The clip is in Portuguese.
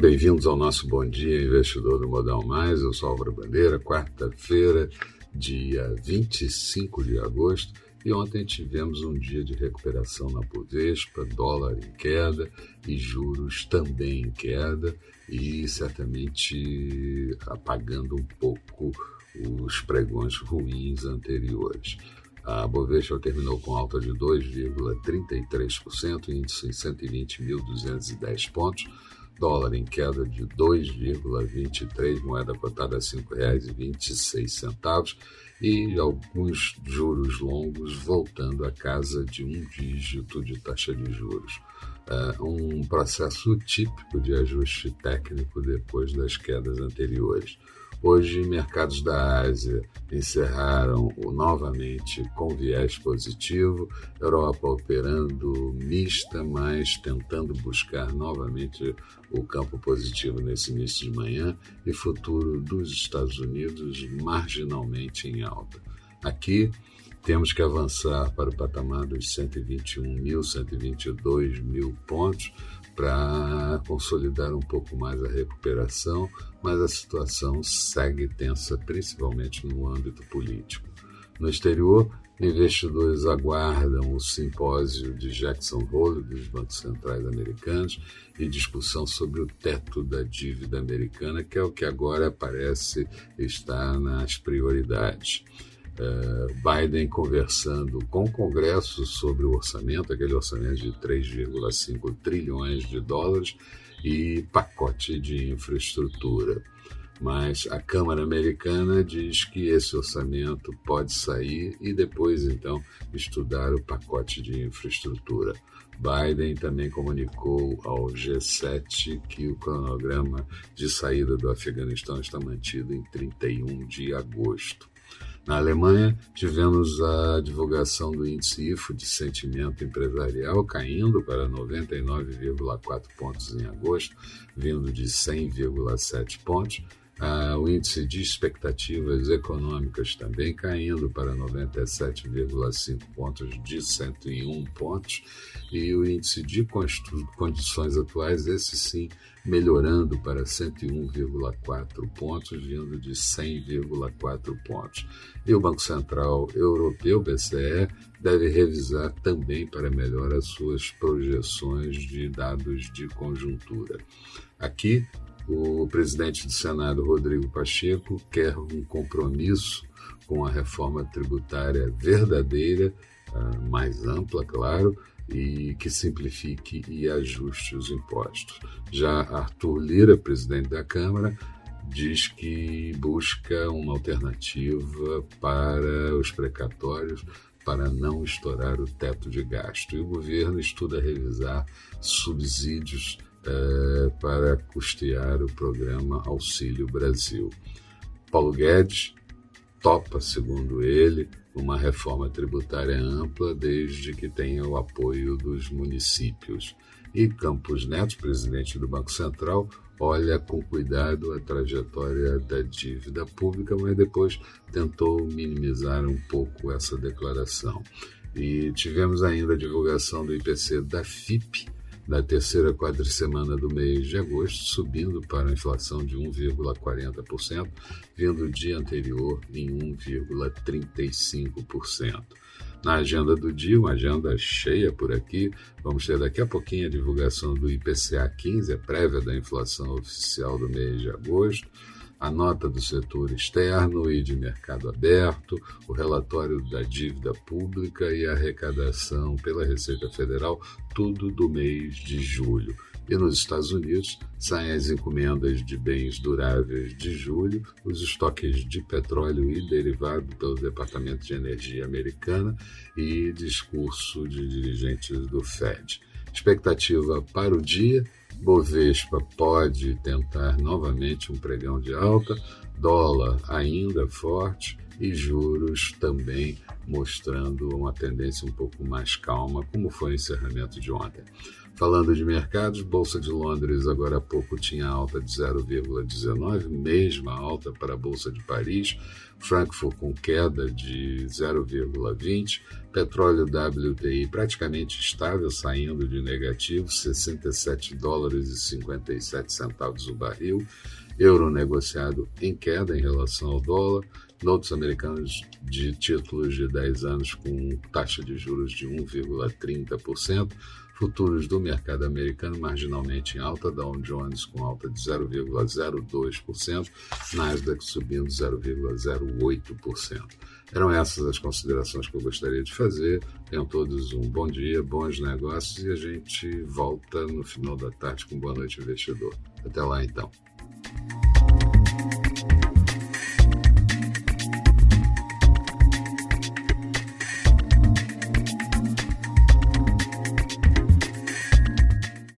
bem-vindos ao nosso Bom Dia Investidor do Modal Mais. Eu sou Álvaro Bandeira, quarta-feira, dia 25 de agosto. E ontem tivemos um dia de recuperação na Bovespa, dólar em queda e juros também em queda e certamente apagando um pouco os pregões ruins anteriores. A Bovespa terminou com alta de 2,33%, índice em 120.210 pontos dólar em queda de 2,23, moeda cotada a R$ 5,26 e alguns juros longos voltando à casa de um dígito de taxa de juros. Uh, um processo típico de ajuste técnico depois das quedas anteriores. Hoje, mercados da Ásia encerraram novamente com viés positivo, Europa operando mista, mas tentando buscar novamente o campo positivo nesse início de manhã e futuro dos Estados Unidos marginalmente em alta. Aqui, temos que avançar para o patamar dos 121 mil, 122 mil pontos para consolidar um pouco mais a recuperação, mas a situação segue tensa, principalmente no âmbito político. No exterior, investidores aguardam o simpósio de Jackson Hole dos bancos centrais americanos e discussão sobre o teto da dívida americana, que é o que agora parece estar nas prioridades. Eh, Biden conversando com o Congresso sobre o orçamento, aquele orçamento de 3,5 trilhões de dólares e pacote de infraestrutura. Mas a Câmara Americana diz que esse orçamento pode sair e depois, então, estudar o pacote de infraestrutura. Biden também comunicou ao G7 que o cronograma de saída do Afeganistão está mantido em 31 de agosto. Na Alemanha, tivemos a divulgação do índice IFO de sentimento empresarial caindo para 99,4 pontos em agosto, vindo de 100,7 pontos. Ah, o índice de expectativas econômicas também caindo para 97,5 pontos de 101 pontos. E o índice de condições atuais, esse sim, melhorando para 101,4 pontos, vindo de 100,4 pontos. E o Banco Central Europeu, BCE, deve revisar também para melhor as suas projeções de dados de conjuntura. Aqui, o presidente do Senado, Rodrigo Pacheco, quer um compromisso com a reforma tributária verdadeira, ah, mais ampla, claro, e que simplifique e ajuste os impostos. Já Arthur Lira, presidente da Câmara, diz que busca uma alternativa para os precatórios para não estourar o teto de gasto. E o governo estuda revisar subsídios eh, para custear o programa Auxílio Brasil. Paulo Guedes topa, segundo ele, uma reforma tributária ampla desde que tenha o apoio dos municípios. E Campos Neto, presidente do Banco Central, olha com cuidado a trajetória da dívida pública, mas depois tentou minimizar um pouco essa declaração. E tivemos ainda a divulgação do IPC da FIP, na terceira quadricemana do mês de agosto, subindo para a inflação de 1,40%, vindo o dia anterior em 1,35%. Na agenda do dia, uma agenda cheia por aqui. Vamos ter daqui a pouquinho a divulgação do IPCA 15, a prévia da inflação oficial do mês de agosto a nota do setor externo e de mercado aberto, o relatório da dívida pública e a arrecadação pela Receita Federal, tudo do mês de julho. E nos Estados Unidos saem as encomendas de bens duráveis de julho, os estoques de petróleo e derivado pelo Departamento de Energia americana e discurso de dirigentes do Fed. Expectativa para o dia Bovespa pode tentar novamente um pregão de alta, dólar ainda forte, e juros também mostrando uma tendência um pouco mais calma, como foi o encerramento de ontem. Falando de mercados, Bolsa de Londres agora há pouco tinha alta de 0,19, mesma alta para a Bolsa de Paris, Frankfurt com queda de 0,20, petróleo WTI praticamente estável, saindo de negativo, 67 dólares e 57 centavos o barril, euro negociado em queda em relação ao dólar, notos americanos de títulos de 10 anos com taxa de juros de 1,30%, Futuros do mercado americano marginalmente em alta, Dow Jones com alta de 0,02%, Nasdaq subindo 0,08%. Eram essas as considerações que eu gostaria de fazer. Tenham todos um bom dia, bons negócios e a gente volta no final da tarde com Boa Noite Investidor. Até lá então.